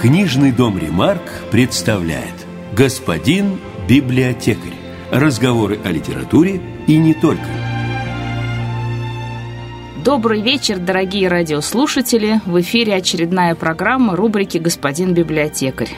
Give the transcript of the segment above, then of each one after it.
Книжный дом «Ремарк» представляет «Господин библиотекарь». Разговоры о литературе и не только. Добрый вечер, дорогие радиослушатели. В эфире очередная программа рубрики «Господин библиотекарь».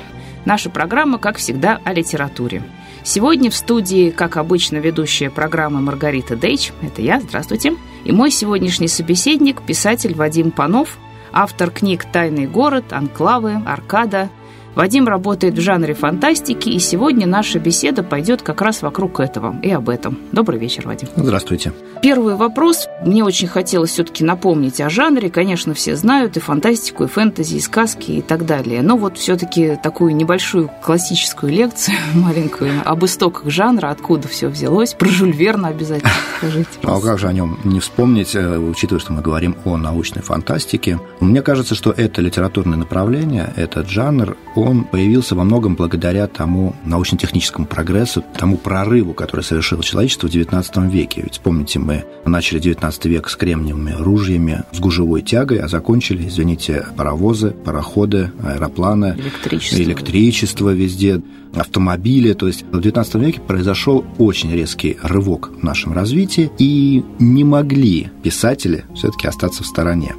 Наша программа, как всегда, о литературе. Сегодня в студии, как обычно, ведущая программы Маргарита Дейч, это я, здравствуйте, и мой сегодняшний собеседник, писатель Вадим Панов, автор книг «Тайный город», «Анклавы», «Аркада», Вадим работает в жанре фантастики, и сегодня наша беседа пойдет как раз вокруг этого и об этом. Добрый вечер, Вадим. Здравствуйте. Первый вопрос. Мне очень хотелось все-таки напомнить о жанре. Конечно, все знают и фантастику, и фэнтези, и сказки, и так далее. Но вот все-таки такую небольшую классическую лекцию, маленькую, об истоках жанра, откуда все взялось. Про Жюль Верна обязательно скажите. А как же о нем не вспомнить, э, учитывая, что мы говорим о научной фантастике? Мне кажется, что это литературное направление, этот жанр, он появился во многом благодаря тому научно-техническому прогрессу, тому прорыву, который совершило человечество в XIX веке. Ведь помните, мы начали XIX век с кремниевыми ружьями, с гужевой тягой, а закончили, извините, паровозы, пароходы, аэропланы, электричество, электричество везде, автомобили. То есть в XIX веке произошел очень резкий рывок в нашем развитии, и не могли писатели все-таки остаться в стороне.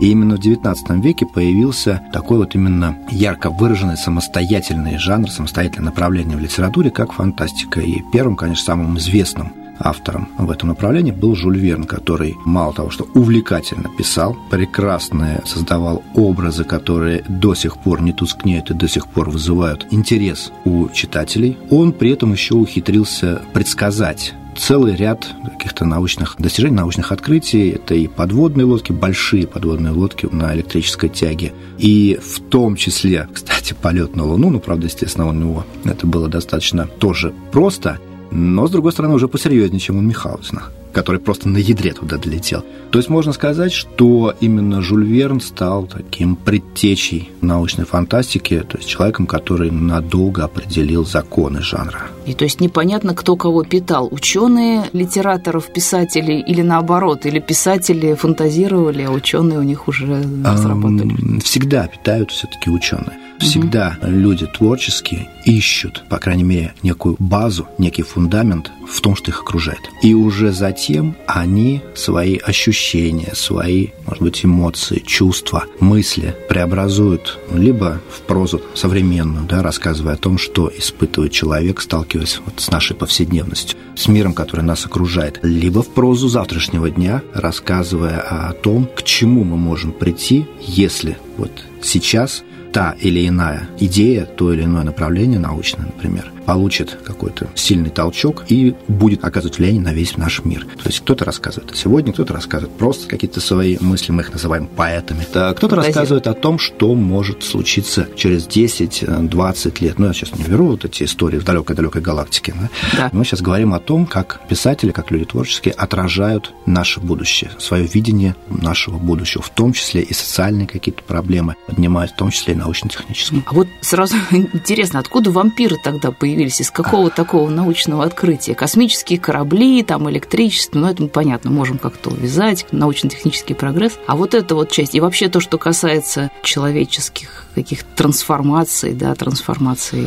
И именно в XIX веке появился такой вот именно ярко выраженный самостоятельный жанр, самостоятельное направление в литературе, как фантастика. И первым, конечно, самым известным автором в этом направлении был Жюль Верн, который мало того, что увлекательно писал, прекрасно создавал образы, которые до сих пор не тускнеют и до сих пор вызывают интерес у читателей, он при этом еще ухитрился предсказать целый ряд каких-то научных достижений, научных открытий. Это и подводные лодки, большие подводные лодки на электрической тяге. И в том числе, кстати, полет на Луну, ну, правда, естественно, у него это было достаточно тоже просто, но, с другой стороны, уже посерьезнее, чем у Михайловна который просто на ядре туда долетел. То есть можно сказать, что именно Жюль Верн стал таким предтечей научной фантастики, то есть человеком, который надолго определил законы жанра. И то есть непонятно, кто кого питал. Ученые литераторов, писателей или наоборот, или писатели фантазировали, а ученые у них уже сработали? Всегда питают все-таки ученые. Всегда угу. люди творческие ищут, по крайней мере, некую базу, некий фундамент в том, что их окружает. И уже затем они свои ощущения, свои, может быть, эмоции, чувства, мысли преобразуют либо в прозу современную, да, рассказывая о том, что испытывает человек, сталкиваясь вот с нашей повседневностью, с миром, который нас окружает, либо в прозу завтрашнего дня, рассказывая о том, к чему мы можем прийти, если вот сейчас та или иная идея, то или иное направление научное, например, получит какой-то сильный толчок и будет оказывать влияние на весь наш мир. То есть кто-то рассказывает сегодня, кто-то рассказывает просто какие-то свои мысли, мы их называем поэтами. Кто-то рассказывает о том, что может случиться через 10-20 лет. Ну, я сейчас не беру вот эти истории в далекой-далекой галактике. Да? Да. Мы сейчас говорим о том, как писатели, как люди творческие отражают наше будущее, свое видение нашего будущего, в том числе и социальные какие-то проблемы поднимают, в том числе и научно-технические. А вот сразу интересно, откуда вампиры тогда появились? Появились из какого такого научного открытия? Космические корабли, там электричество, ну это мы понятно, можем как-то увязать, научно-технический прогресс. А вот эта вот часть, и вообще то, что касается человеческих каких-то трансформаций, да, трансформаций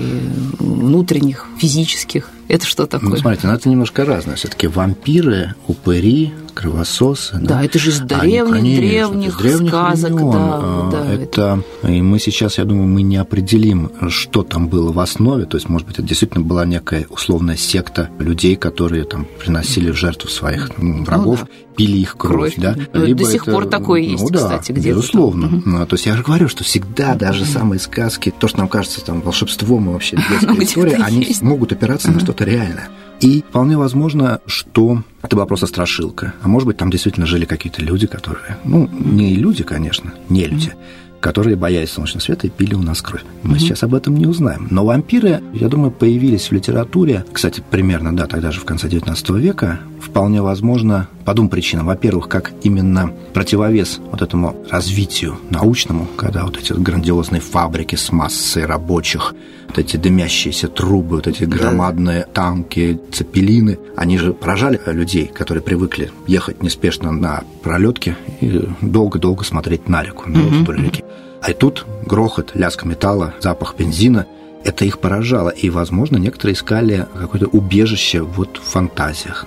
внутренних, физических, это что такое? Ну, смотрите, ну, это немножко разное. все таки вампиры, упыри, кровососы. Да, да это же из древних, Они, древних, древних сказок. Да, а, да, это, это... И мы сейчас, я думаю, мы не определим, что там было в основе. То есть, может быть, это действительно была некая условная секта людей, которые там приносили в жертву своих ну, врагов, ну, да. пили их кровь. кровь. Да? Ну, Либо до сих это, пор такое есть, ну, да, кстати, где-то. Безусловно. Угу. То есть я же говорю, что всегда даже самые сказки, то, что нам кажется там волшебством и вообще детская история, они могут опираться на что-то реальное. И вполне возможно, что это была просто страшилка. А может быть, там действительно жили какие-то люди, которые... Ну, не люди, конечно, не люди. которые боялись солнечного света и пили у нас кровь. Мы mm-hmm. сейчас об этом не узнаем. Но вампиры, я думаю, появились в литературе, кстати, примерно, да, тогда же в конце XIX века, вполне возможно, по двум причинам. Во-первых, как именно противовес вот этому развитию научному, когда вот эти грандиозные фабрики с массой рабочих, вот эти дымящиеся трубы, вот эти громадные танки, цепелины, они же поражали людей, которые привыкли ехать неспешно на пролетке и долго-долго смотреть на реку, на угу. вдоль реки. А тут грохот, лязг металла, запах бензина – это их поражало. И, возможно, некоторые искали какое-то убежище вот в фантазиях.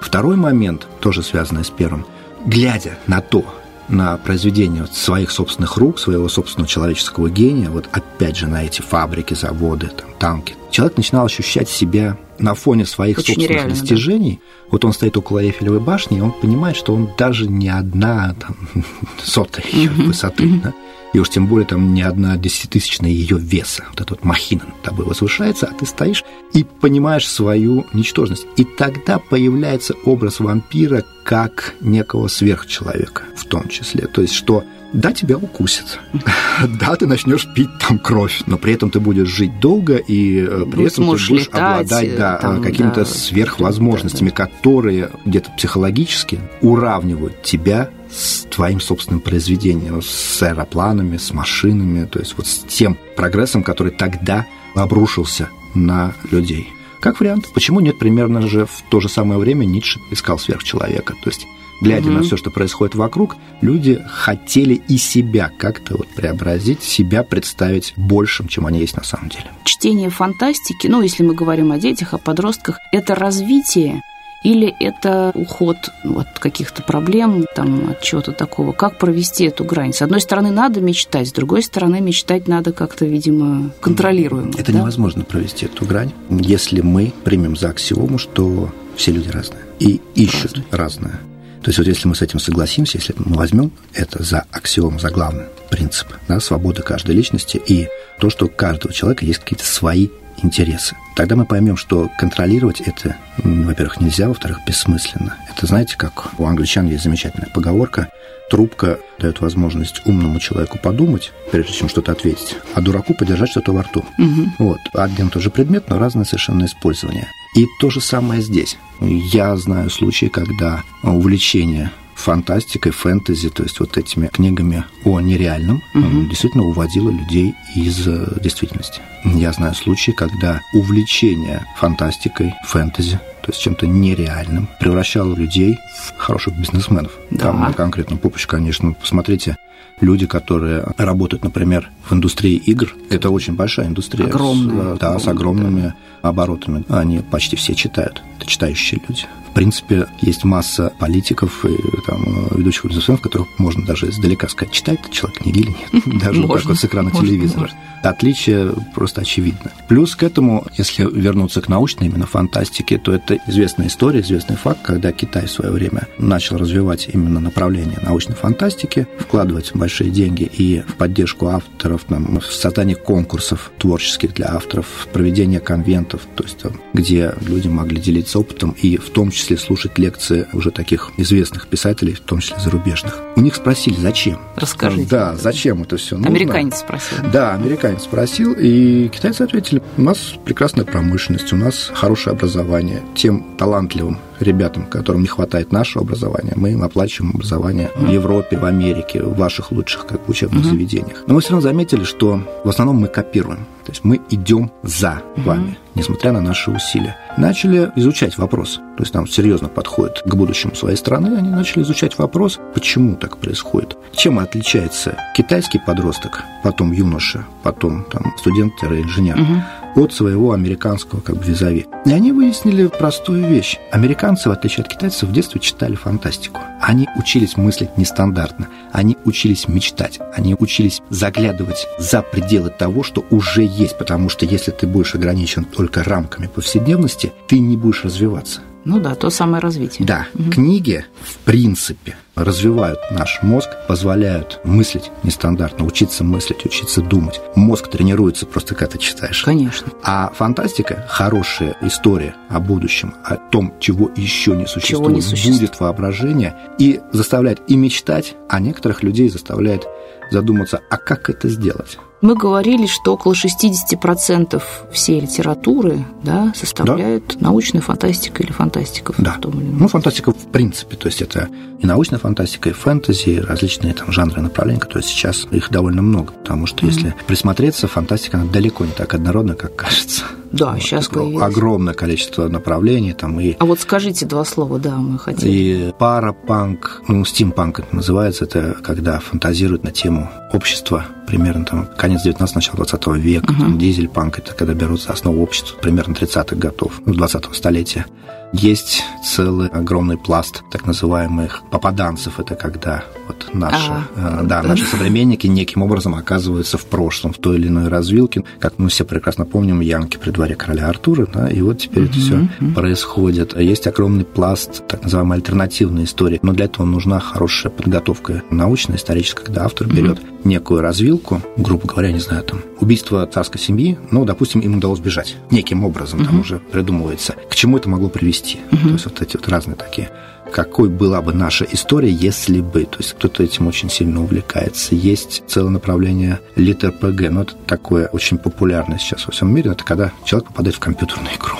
Второй момент, тоже связанный с первым, глядя на то, на произведение своих собственных рук, своего собственного человеческого гения, вот опять же на эти фабрики, заводы, там, танки, человек начинал ощущать себя на фоне своих Очень собственных реально, достижений. Да. Вот он стоит около Эйфелевой башни, и он понимает, что он даже не одна там, сотая ее высоты. Да? И уж тем более там не одна десятитысячная ее веса. Вот эта вот махина над тобой возвышается, а ты стоишь и понимаешь свою ничтожность. И тогда появляется образ вампира как некого сверхчеловека в том числе. То есть, что да, тебя укусят, да, ты начнешь пить там кровь, но при этом ты будешь жить долго, и э, при этом ты будешь летать, обладать да, там, какими-то да, сверхвозможностями, да, да. которые где-то психологически уравнивают тебя с твоим собственным произведением, с аэропланами, с машинами, то есть вот с тем прогрессом, который тогда обрушился на людей. Как вариант, почему нет примерно же в то же самое время Ницше искал сверхчеловека? То есть глядя угу. на все, что происходит вокруг, люди хотели и себя как-то вот преобразить, себя представить большим, чем они есть на самом деле. Чтение фантастики, ну, если мы говорим о детях, о подростках, это развитие или это уход от каких-то проблем, там, от чего-то такого? Как провести эту грань? С одной стороны, надо мечтать, с другой стороны, мечтать надо как-то, видимо, контролируемо. Это да? невозможно провести эту грань, если мы примем за аксиому, что все люди разные и ищут разные. разное. То есть вот если мы с этим согласимся, если мы возьмем это за аксиому, за главный принцип, да, свободы каждой личности и то, что у каждого человека есть какие-то свои интересы. Тогда мы поймем, что контролировать это, во-первых, нельзя, во-вторых, бессмысленно. Это, знаете, как у англичан есть замечательная поговорка Трубка дает возможность умному человеку подумать, прежде чем что-то ответить, а дураку подержать что-то во рту. Угу. Вот. Один и тот же предмет, но разное совершенно использование. И то же самое здесь. Я знаю случаи, когда увлечение фантастикой, фэнтези, то есть вот этими книгами о нереальном, угу. действительно уводило людей из э, действительности. Я знаю случаи, когда увлечение фантастикой, фэнтези, то есть чем-то нереальным, превращало людей в хороших бизнесменов. Да. Там конкретно попуч, конечно, посмотрите, люди, которые работают, например, в индустрии игр, это очень большая индустрия. Огромная. С, да, с огромными да. оборотами. Они почти все читают. Это читающие люди принципе, есть масса политиков и там, ведущих бизнесменов, которых можно даже издалека сказать, читает этот человек книги или нет, даже вот так вот с экрана телевизора. Отличие просто очевидно. Плюс к этому, если вернуться к научной именно фантастике, то это известная история, известный факт, когда Китай в свое время начал развивать именно направление научной фантастики, вкладывать большие деньги и в поддержку авторов, там, в создание конкурсов творческих для авторов, в проведение конвентов, то есть там, где люди могли делиться опытом и в том числе числе слушать лекции уже таких известных писателей, в том числе зарубежных. У них спросили, зачем? Расскажите. Да, зачем это все нужно? Американец спросил. Да, американец спросил, и китайцы ответили, у нас прекрасная промышленность, у нас хорошее образование. Тем талантливым ребятам, которым не хватает нашего образования, мы им оплачиваем образование в Европе, в Америке, в ваших лучших как бы, учебных mm-hmm. заведениях. Но мы все равно заметили, что в основном мы копируем. То есть мы идем за mm-hmm. вами, несмотря на наши усилия. Начали изучать вопрос. То есть там серьезно подходят к будущему своей страны, они начали изучать вопрос, почему так происходит. Чем отличается китайский подросток, потом юноша, потом там, студент-инженер, угу от своего американского как бы визави. И они выяснили простую вещь. Американцы, в отличие от китайцев, в детстве читали фантастику. Они учились мыслить нестандартно, они учились мечтать, они учились заглядывать за пределы того, что уже есть, потому что если ты будешь ограничен только рамками повседневности, ты не будешь развиваться. Ну да, то самое развитие. Да, угу. книги, в принципе, развивают наш мозг, позволяют мыслить нестандартно, учиться мыслить, учиться думать. Мозг тренируется просто, когда ты читаешь. Конечно. А фантастика, хорошая история о будущем, о том, чего еще не существует, чего не существует. будет воображение и заставляет и мечтать, а некоторых людей заставляет задуматься, а как это сделать? Мы говорили, что около 60% всей литературы да, составляет да. научная фантастика или фантастика. Да. Ну, фантастика в принципе. То есть это и научная фантастика, и фэнтези, и различные там жанры направления, которые сейчас их довольно много. Потому что mm-hmm. если присмотреться, фантастика она далеко не так однородна, как кажется. Да, вот. сейчас появилось. Огромное количество направлений там и... А вот скажите два слова, да, мы хотели. И парапанк, ну, стимпанк это называется, это когда фантазируют на тему общества, примерно там конец 19 начало 20 века, uh-huh. там, дизель-панк, это когда берут за основу общества примерно 30-х годов, ну, 20-го столетия. Есть целый огромный пласт так называемых попаданцев. Это когда вот наши, а, да, да, наши современники неким образом оказываются в прошлом, в той или иной развилке. Как мы все прекрасно помним, Янки при дворе короля Артура, да, и вот теперь угу, это все угу. происходит. Есть огромный пласт так называемой альтернативной истории, но для этого нужна хорошая подготовка научная, историческая, когда автор берет угу. некую развилку, грубо говоря, не знаю, там, убийство царской семьи, ну, допустим, им удалось бежать неким образом, угу. там уже придумывается. К чему это могло привести? Угу. То есть вот эти вот разные такие какой была бы наша история, если бы. То есть кто-то этим очень сильно увлекается. Есть целое направление литр ПГ, но это такое очень популярное сейчас во всем мире. Это когда человек попадает в компьютерную игру.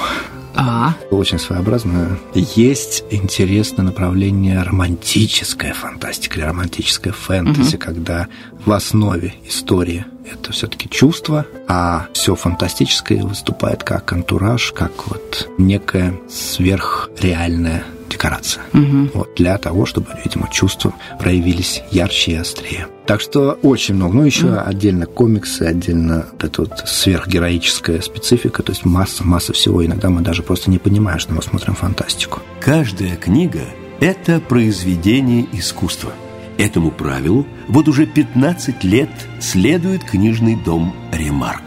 А. Очень своеобразно. Есть интересное направление романтическая фантастика или романтическая фэнтези, угу. когда в основе истории это все-таки чувство, а все фантастическое выступает как антураж, как вот некая сверхреальная декорация. Угу. Вот, для того, чтобы, видимо, чувства проявились ярче и острее. Так что очень много. Ну, еще mm. отдельно комиксы, отдельно вот эта вот сверхгероическая специфика, то есть масса, масса всего. Иногда мы даже просто не понимаем, что мы смотрим фантастику. Каждая книга – это произведение искусства. Этому правилу вот уже 15 лет следует книжный дом «Ремарк».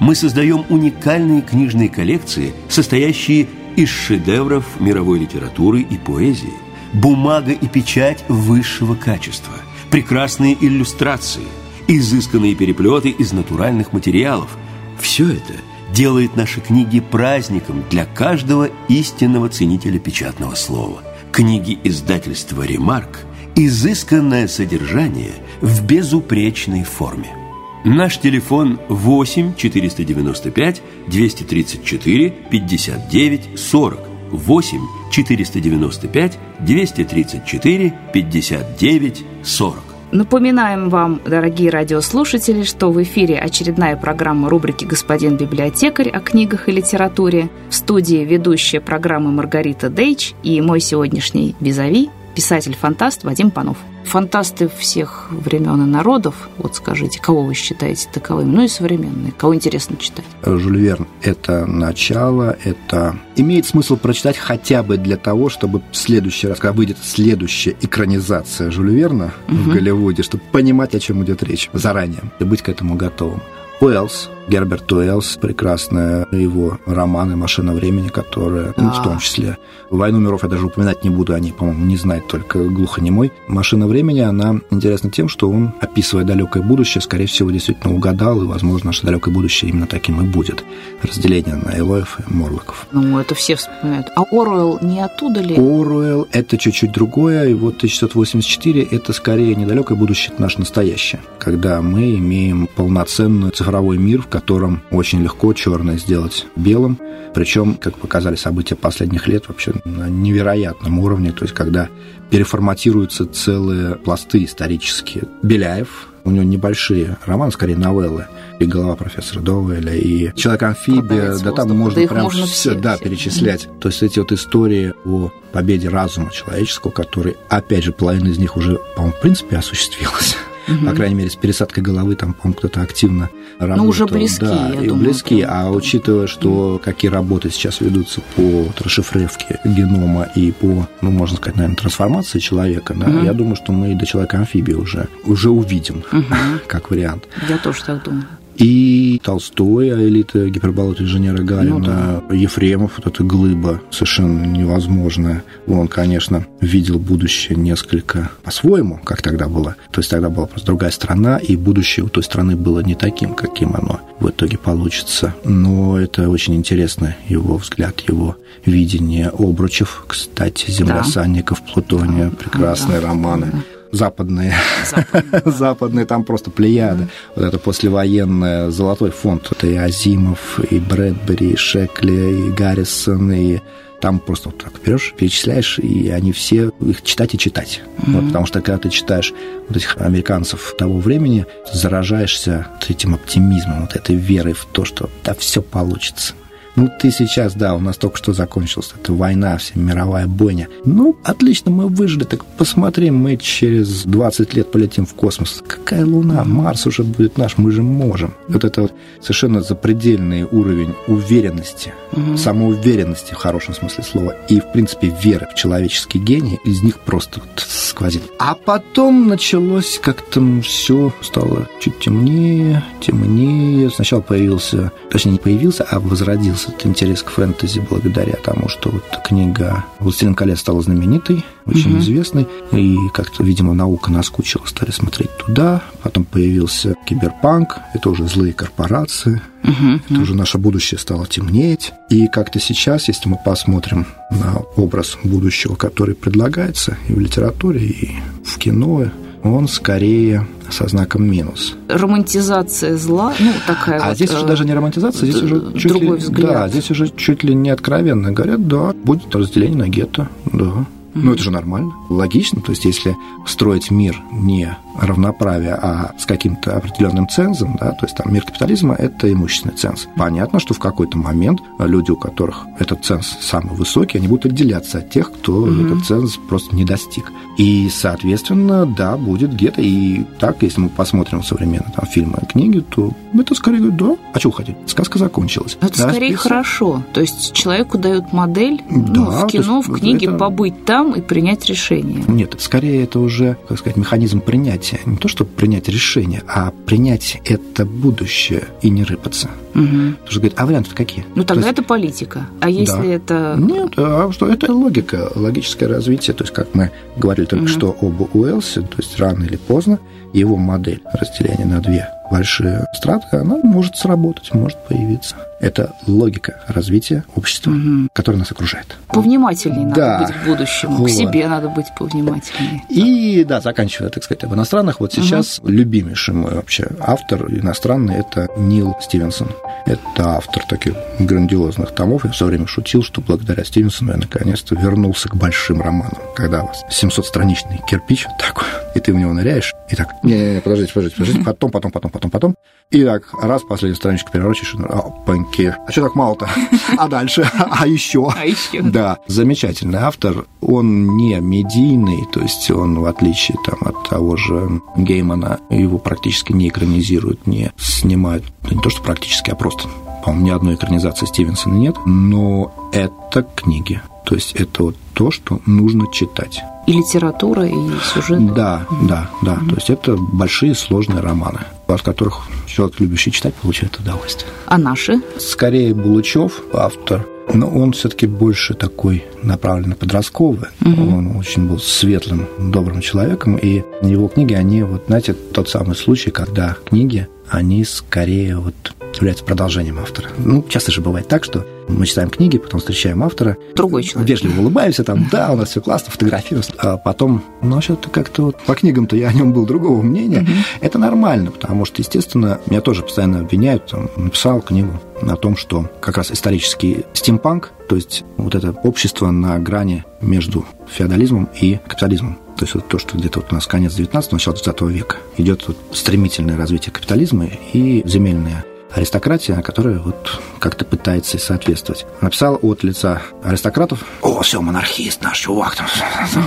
Мы создаем уникальные книжные коллекции, состоящие из шедевров мировой литературы и поэзии, бумага и печать высшего качества, прекрасные иллюстрации, изысканные переплеты из натуральных материалов. Все это делает наши книги праздником для каждого истинного ценителя печатного слова. Книги издательства «Ремарк» – изысканное содержание в безупречной форме – Наш телефон 8 495 234 59 40. 8 495 234 59 40. Напоминаем вам, дорогие радиослушатели, что в эфире очередная программа рубрики «Господин библиотекарь» о книгах и литературе. В студии ведущая программы Маргарита Дейч и мой сегодняшний визави – писатель-фантаст Вадим Панов фантасты всех времен и народов, вот скажите, кого вы считаете таковыми, ну и современные, кого интересно читать? Жюль Верн – это начало, это имеет смысл прочитать хотя бы для того, чтобы в следующий раз, когда выйдет следующая экранизация Жюля Верна угу. в Голливуде, чтобы понимать, о чем идет речь заранее и быть к этому готовым. Уэллс, Герберт Уэллс, прекрасная его романы «Машина времени», которая, ну, в том числе «Войну миров» я даже упоминать не буду, они, по-моему, не знают только глухонемой. «Машина времени», она интересна тем, что он, описывая далекое будущее, скорее всего, действительно угадал, и, возможно, наше далекое будущее именно таким и будет. Разделение на Элоев и Морлоков. Ну, это все вспоминают. А Оруэлл не оттуда ли? Оруэлл – это чуть-чуть другое, и вот 1984 – это скорее недалекое будущее, это наше настоящее, когда мы имеем полноценную цифровой мир, в котором очень легко черное сделать белым. Причем, как показали события последних лет, вообще на невероятном уровне. То есть, когда переформатируются целые пласты исторические. Беляев, у него небольшие романы, скорее новеллы, и голова профессора Довеля, и человек-амфибия, да там можно да прям можно все, все, да, все. перечислять. То есть эти вот истории о победе разума человеческого, который, опять же, половина из них уже, по-моему, в принципе осуществилась угу. по крайней мере, с пересадкой головы там, по-моему, кто-то активно работал. Ну, уже близки, да, я и думаю. близки, а учитывая, что какие работы сейчас ведутся по расшифровке генома и по, ну, можно сказать, наверное, трансформации человека, да, угу. я думаю, что мы до человека-амфибии уже, уже увидим, угу. как вариант. Я тоже так думаю. И Толстой, а элита гиперболота инженера Гарина, ну, да. Ефремов, вот эта глыба совершенно невозможная. Он, конечно, видел будущее несколько по-своему, как тогда было. То есть тогда была просто другая страна, и будущее у той страны было не таким, каким оно в итоге получится. Но это очень интересно, его взгляд, его видение обручев, кстати, земля да. Плутония, прекрасные да. романы. Да западные, западные, западные там просто плеяда. Вот это послевоенное золотой фонд. Это и Азимов, и Брэдбери, и Шекли, и Гаррисон, и там просто вот так берешь, перечисляешь, и они все, их читать и читать. Mm-hmm. Вот, потому что когда ты читаешь вот этих американцев того времени, заражаешься вот этим оптимизмом, вот этой верой в то, что да, все получится Ну, ты сейчас, да, у нас только что закончилась эта война, вся мировая бойня. Ну, отлично, мы выжили, так посмотри, мы через 20 лет полетим в космос. Какая Луна? Марс уже будет наш, мы же можем. Вот это вот совершенно запредельный уровень уверенности, угу. самоуверенности в хорошем смысле слова и, в принципе, веры в человеческий гений, из них просто вот сквозит. А потом началось как-то все стало чуть темнее, темнее. Сначала появился, точнее, не появился, а возродился этот интерес к фэнтези благодаря тому, что вот книга «Властелин колец» стала знаменитой, очень угу. известной, и как-то, видимо, наука наскучила, стали смотреть туда. Потом появился киберпанк, это уже злые корпорации, угу. это уже наше будущее стало темнеть. И как-то сейчас, если мы посмотрим на образ будущего, который предлагается и в литературе, и в кино, он скорее со знаком минус. Романтизация зла, ну такая. А вот, здесь уже э, даже не романтизация, здесь уже чуть другой ли, взгляд. Да, здесь уже чуть ли не откровенно говорят, да, будет разделение на гетто, да. Ну, это же нормально, логично. То есть, если строить мир не равноправия, а с каким-то определенным цензом, да, то есть там мир капитализма – это имущественный ценз. Понятно, что в какой-то момент люди, у которых этот ценз самый высокий, они будут отделяться от тех, кто угу. этот ценз просто не достиг. И, соответственно, да, будет где-то. И так, если мы посмотрим современные там, фильмы и книги, то это скорее говорит, да, а что хотите? Сказка закончилась. Это да, скорее список. хорошо. То есть человеку дают модель да, ну, в кино, в книге это... побыть там и принять решение. Нет, скорее это уже, как сказать, механизм принятия. Не то, чтобы принять решение, а принять это будущее и не рыпаться. Угу. Потому что говорит, а варианты какие? Ну, тогда есть... это политика. А если да. это... Нет, а что? Это логика, логическое развитие. То есть, как мы говорили только угу. что об Уэлсе, то есть рано или поздно его модель разделения на две большие страты, она может сработать, может появиться. Это логика развития общества, угу. которое нас окружает. Повнимательнее да. надо быть к будущему, вот. к себе надо быть повнимательнее. И, да, заканчивая, так сказать, об иностранных, вот сейчас угу. любимейший мой вообще автор иностранный – это Нил Стивенсон. Это автор таких грандиозных томов. Я все время шутил, что благодаря Стивенсону я наконец-то вернулся к большим романам. Когда у вас 700-страничный кирпич такой, и ты в него ныряешь, и так, не-не-не, подождите, подождите, подождите, потом, потом, потом, потом, потом. И так, раз, последнюю страничку переворачиваешь, опаньки. А что так мало-то? А дальше? А еще? А еще? Да, замечательный автор. Он не медийный, то есть он, в отличие там, от того же Геймана, его практически не экранизируют, не снимают. Не то, что практически, а просто по-моему, ни одной экранизации Стивенсона нет, но это книги. То есть это вот то, что нужно читать. И литература, и сюжет. Да, да, да. Mm-hmm. То есть это большие сложные романы, от которых человек, любящий читать, получает удовольствие. А наши? Скорее Булычев, автор. Но он все-таки больше такой направлен на подростковый. Угу. Он очень был светлым, добрым человеком. И его книги, они, вот, знаете, тот самый случай, когда книги, они скорее вот является продолжением автора. Ну, часто же бывает так, что мы читаем книги, потом встречаем автора. Другой человек. Вежливо улыбаемся, там, да, у нас все классно, фотографируемся. А потом, ну, что-то как-то вот по книгам-то я о нем был другого мнения. Угу. Это нормально, потому что, естественно, меня тоже постоянно обвиняют, там, написал книгу о том, что как раз исторический стимпанк, то есть вот это общество на грани между феодализмом и капитализмом. То есть вот то, что где-то вот у нас конец 19 начало 20 века идет вот стремительное развитие капитализма и земельная аристократия, которая вот как-то пытается соответствовать. Написал от лица аристократов, о, все, монархист наш чувак.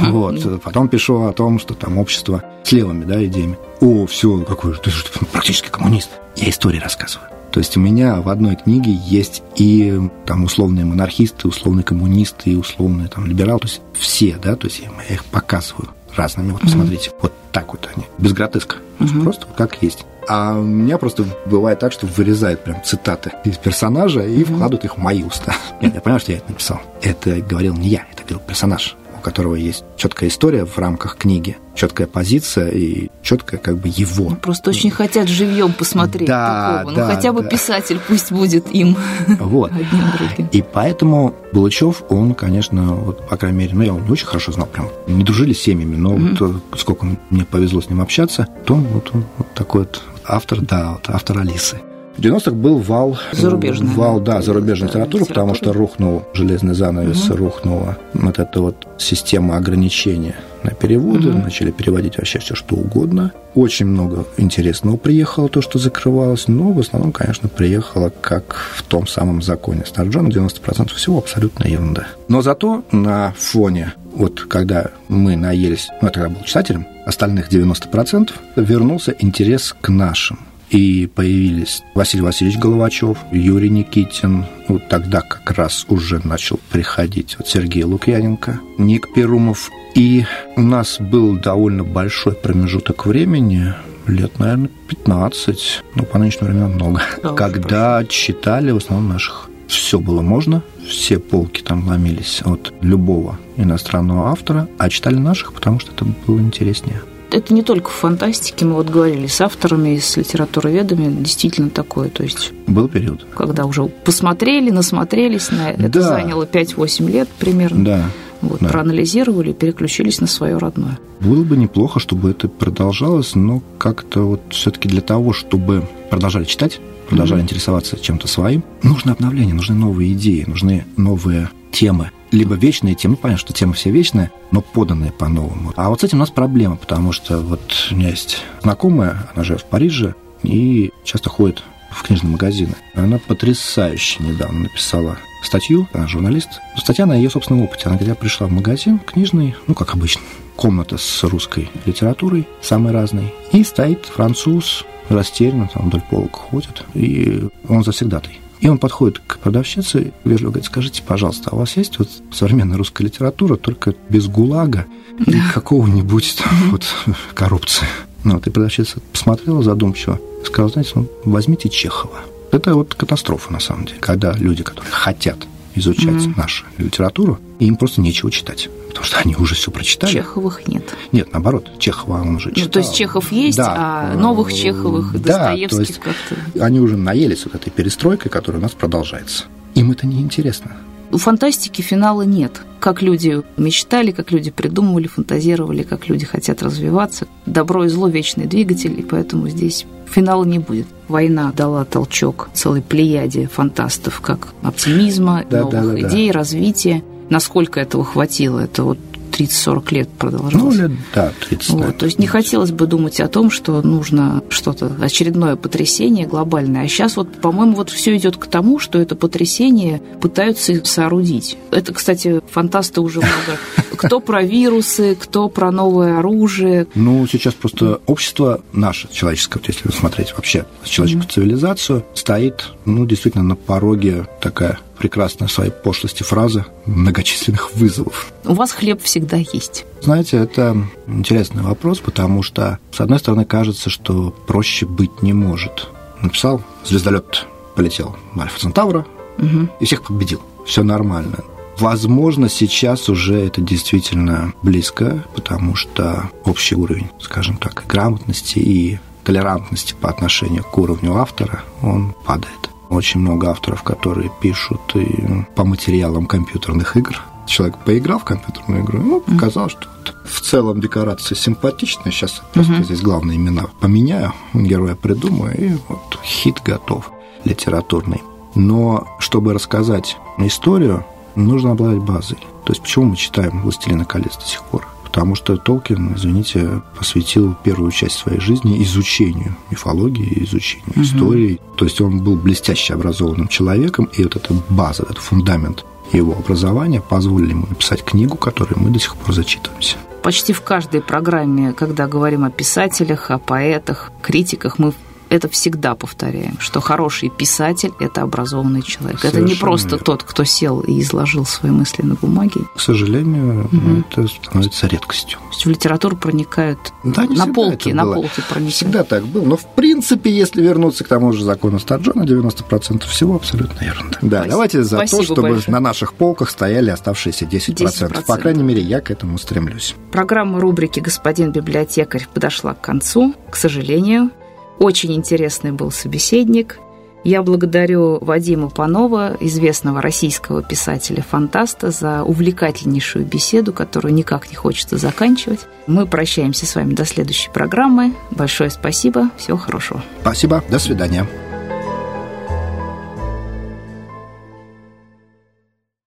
Вот. Потом пишу о том, что там общество с левыми да, идеями. О, все, какой же, ты же практически коммунист. Я истории рассказываю. То есть у меня в одной книге есть и там условные монархисты, условные коммунисты, и условные там либералы, то есть все, да, то есть я их показываю разными. Вот посмотрите, вот так вот они, без гротеска, просто как есть. А у меня просто бывает так, что вырезают прям цитаты из персонажа и вкладывают их в мои уста. Нет, я понимаю, что я это написал. Это говорил не я, это говорил персонаж которого есть четкая история в рамках книги, четкая позиция и четкая как бы его. Ну, просто очень хотят живьем посмотреть да, такого. Ну, да, ну хотя бы да. писатель пусть будет им. Вот. Одним другим. И поэтому Булычев, он, конечно, вот, по крайней мере, ну, я его не очень хорошо знал, прям не дружили с семьями, но mm-hmm. вот, сколько мне повезло с ним общаться, то вот он вот такой вот автор, да, вот автор Алисы. В 90-х был вал... Зарубежный. Вал, да, зарубежной литературы, потому что рухнул железный занавес, угу. рухнула вот эта вот система ограничения на переводы, угу. начали переводить вообще все что угодно. Очень много интересного приехало, то, что закрывалось, но в основном, конечно, приехало как в том самом законе Старджона, 90% всего абсолютно ерунда. Но зато на фоне вот когда мы наелись, ну, я тогда был читателем, остальных 90%, вернулся интерес к нашим и появились Василий Васильевич Головачев, Юрий Никитин, вот тогда как раз уже начал приходить вот Сергей Лукьяненко, Ник Перумов. И у нас был довольно большой промежуток времени, лет, наверное, 15, ну, по нынешнему времени много, да, когда хорошо. читали в основном наших. Все было можно, все полки там ломились от любого иностранного автора, а читали наших, потому что это было интереснее это не только в фантастике, мы вот говорили с авторами, с литературоведами, действительно такое, то есть... Был период. Когда уже посмотрели, насмотрелись на это, да. заняло 5-8 лет примерно. Да. Вот, да. проанализировали, переключились на свое родное. Было бы неплохо, чтобы это продолжалось, но как-то вот все-таки для того, чтобы продолжали читать, продолжали mm-hmm. интересоваться чем-то своим, нужно обновление, нужны новые идеи, нужны новые темы либо вечные темы, ну, понятно, что темы все вечные, но поданные по-новому. А вот с этим у нас проблема, потому что вот у меня есть знакомая, она живет в Париже, и часто ходит в книжные магазины. Она потрясающе недавно написала статью, она журналист. Статья на ее собственном опыте. Она говорит, я пришла в магазин книжный, ну, как обычно, комната с русской литературой, самой разной, и стоит француз, растерянно, там вдоль полок ходит, и он завсегдатый. И он подходит к продавщице, вежливо говорит, скажите, пожалуйста, а у вас есть вот современная русская литература, только без ГУЛАГа и какого-нибудь там вот коррупции? Ну, вот, и продавщица посмотрела задумчиво, сказала, знаете, ну, возьмите Чехова. Это вот катастрофа, на самом деле, когда люди, которые хотят изучать mm-hmm. нашу литературу, и им просто нечего читать потому что они уже все прочитали. Чеховых нет. Нет, наоборот, Чехова он уже читал. Ну, то есть Чехов есть, да. а новых Чеховых, да, Достоевских как-то... Они уже наелись вот этой перестройкой, которая у нас продолжается. Им это не интересно. У фантастики финала нет. Как люди мечтали, как люди придумывали, фантазировали, как люди хотят развиваться. Добро и зло – вечный двигатель, и поэтому здесь финала не будет. Война дала толчок целой плеяде фантастов, как оптимизма, да, новых да, да, идей, да. развития. Насколько этого хватило, это вот 30-40 лет продолжалось. Ну, лет, да, 30 вот, лет. То есть не хотелось бы думать о том, что нужно что-то, очередное потрясение глобальное. А сейчас вот, по-моему, вот все идет к тому, что это потрясение пытаются соорудить. Это, кстати, фантасты уже много. Кто про вирусы, кто про новое оружие. Ну, сейчас просто общество наше, человеческое, если смотреть вообще человеческую цивилизацию, стоит, ну, действительно, на пороге такая прекрасная своей пошлости фраза многочисленных вызовов. У вас хлеб всегда есть. Знаете, это интересный вопрос, потому что, с одной стороны, кажется, что проще быть не может. Написал, звездолет полетел на Альфа Центавра угу. и всех победил. Все нормально. Возможно, сейчас уже это действительно близко, потому что общий уровень, скажем так, грамотности и толерантности по отношению к уровню автора, он падает. Очень много авторов, которые пишут и по материалам компьютерных игр. Человек поиграл в компьютерную игру, ну, показал, что вот в целом декорации симпатичные. Сейчас просто mm-hmm. здесь главные имена поменяю, героя придумаю, и вот хит готов литературный. Но чтобы рассказать историю, нужно обладать базой. То есть почему мы читаем «Властелина колец» до сих пор? потому что Толкин, извините, посвятил первую часть своей жизни изучению мифологии, изучению угу. истории. То есть он был блестяще образованным человеком, и вот эта база, этот фундамент его образования позволили ему написать книгу, которой мы до сих пор зачитываемся. Почти в каждой программе, когда говорим о писателях, о поэтах, критиках, мы это всегда повторяем, что хороший писатель – это образованный человек. Совершенно это не просто верно. тот, кто сел и изложил свои мысли на бумаге. К сожалению, угу. это становится редкостью. То есть в литературу проникают да, на полки, на полки проникают. Всегда так было. Но, в принципе, если вернуться к тому же закону Старджона, 90% всего абсолютно ерунда. Да, Спасибо. давайте за Спасибо то, чтобы большое. на наших полках стояли оставшиеся 10%. 10%. По крайней мере, я к этому стремлюсь. Программа рубрики «Господин библиотекарь» подошла к концу. К сожалению, очень интересный был собеседник. Я благодарю Вадима Панова, известного российского писателя-фантаста, за увлекательнейшую беседу, которую никак не хочется заканчивать. Мы прощаемся с вами до следующей программы. Большое спасибо. Всего хорошего. Спасибо. До свидания.